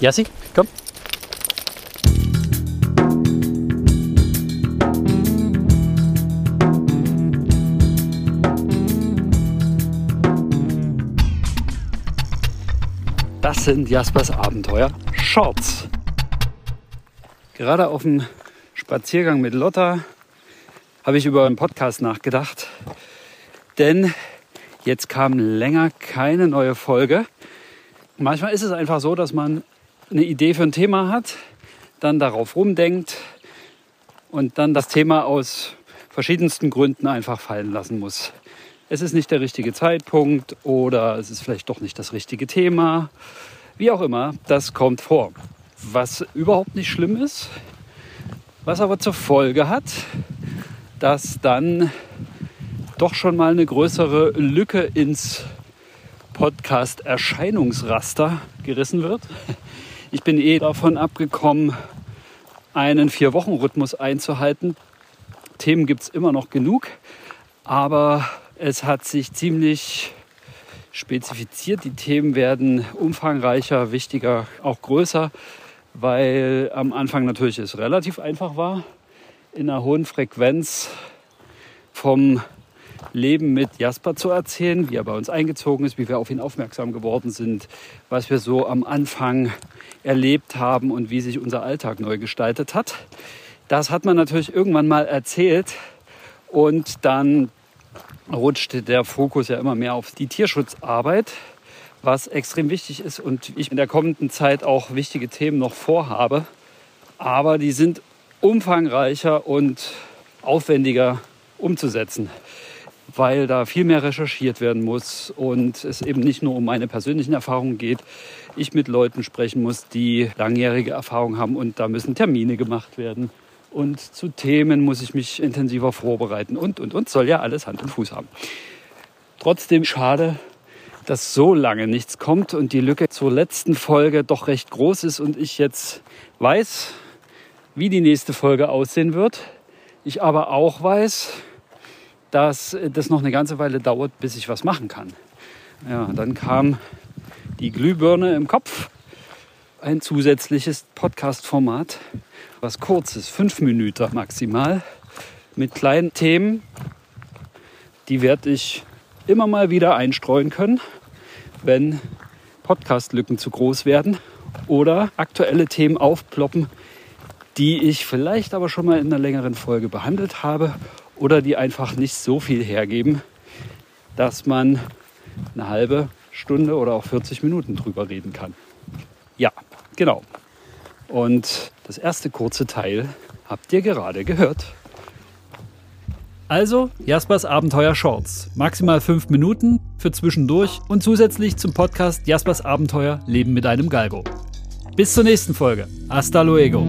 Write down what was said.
Jassi, komm. Das sind Jaspers Abenteuer Shorts. Gerade auf dem Spaziergang mit Lotta habe ich über einen Podcast nachgedacht. Denn jetzt kam länger keine neue Folge. Manchmal ist es einfach so, dass man eine Idee für ein Thema hat, dann darauf rumdenkt und dann das Thema aus verschiedensten Gründen einfach fallen lassen muss. Es ist nicht der richtige Zeitpunkt oder es ist vielleicht doch nicht das richtige Thema. Wie auch immer, das kommt vor. Was überhaupt nicht schlimm ist, was aber zur Folge hat, dass dann doch schon mal eine größere Lücke ins Podcast-Erscheinungsraster gerissen wird. Ich bin eh davon abgekommen, einen Vier-Wochen-Rhythmus einzuhalten. Themen gibt es immer noch genug, aber es hat sich ziemlich spezifiziert. Die Themen werden umfangreicher, wichtiger, auch größer, weil am Anfang natürlich es relativ einfach war, in einer hohen Frequenz vom Leben mit Jasper zu erzählen, wie er bei uns eingezogen ist, wie wir auf ihn aufmerksam geworden sind, was wir so am Anfang erlebt haben und wie sich unser Alltag neu gestaltet hat. Das hat man natürlich irgendwann mal erzählt und dann rutschte der Fokus ja immer mehr auf die Tierschutzarbeit, was extrem wichtig ist und ich in der kommenden Zeit auch wichtige Themen noch vorhabe. Aber die sind umfangreicher und aufwendiger umzusetzen weil da viel mehr recherchiert werden muss und es eben nicht nur um meine persönlichen Erfahrungen geht. Ich mit Leuten sprechen muss, die langjährige Erfahrung haben und da müssen Termine gemacht werden. Und zu Themen muss ich mich intensiver vorbereiten und, und, und, soll ja alles Hand und Fuß haben. Trotzdem schade, dass so lange nichts kommt und die Lücke zur letzten Folge doch recht groß ist und ich jetzt weiß, wie die nächste Folge aussehen wird. Ich aber auch weiß, dass das noch eine ganze Weile dauert, bis ich was machen kann. Ja, dann kam die Glühbirne im Kopf, ein zusätzliches Podcast-Format, was kurz ist, fünf Minuten maximal, mit kleinen Themen. Die werde ich immer mal wieder einstreuen können, wenn Podcast-Lücken zu groß werden oder aktuelle Themen aufploppen, die ich vielleicht aber schon mal in einer längeren Folge behandelt habe oder die einfach nicht so viel hergeben, dass man eine halbe Stunde oder auch 40 Minuten drüber reden kann. Ja, genau. Und das erste kurze Teil habt ihr gerade gehört. Also Jaspers Abenteuer Shorts. Maximal fünf Minuten für zwischendurch und zusätzlich zum Podcast Jaspers Abenteuer Leben mit einem Galgo. Bis zur nächsten Folge. Hasta luego.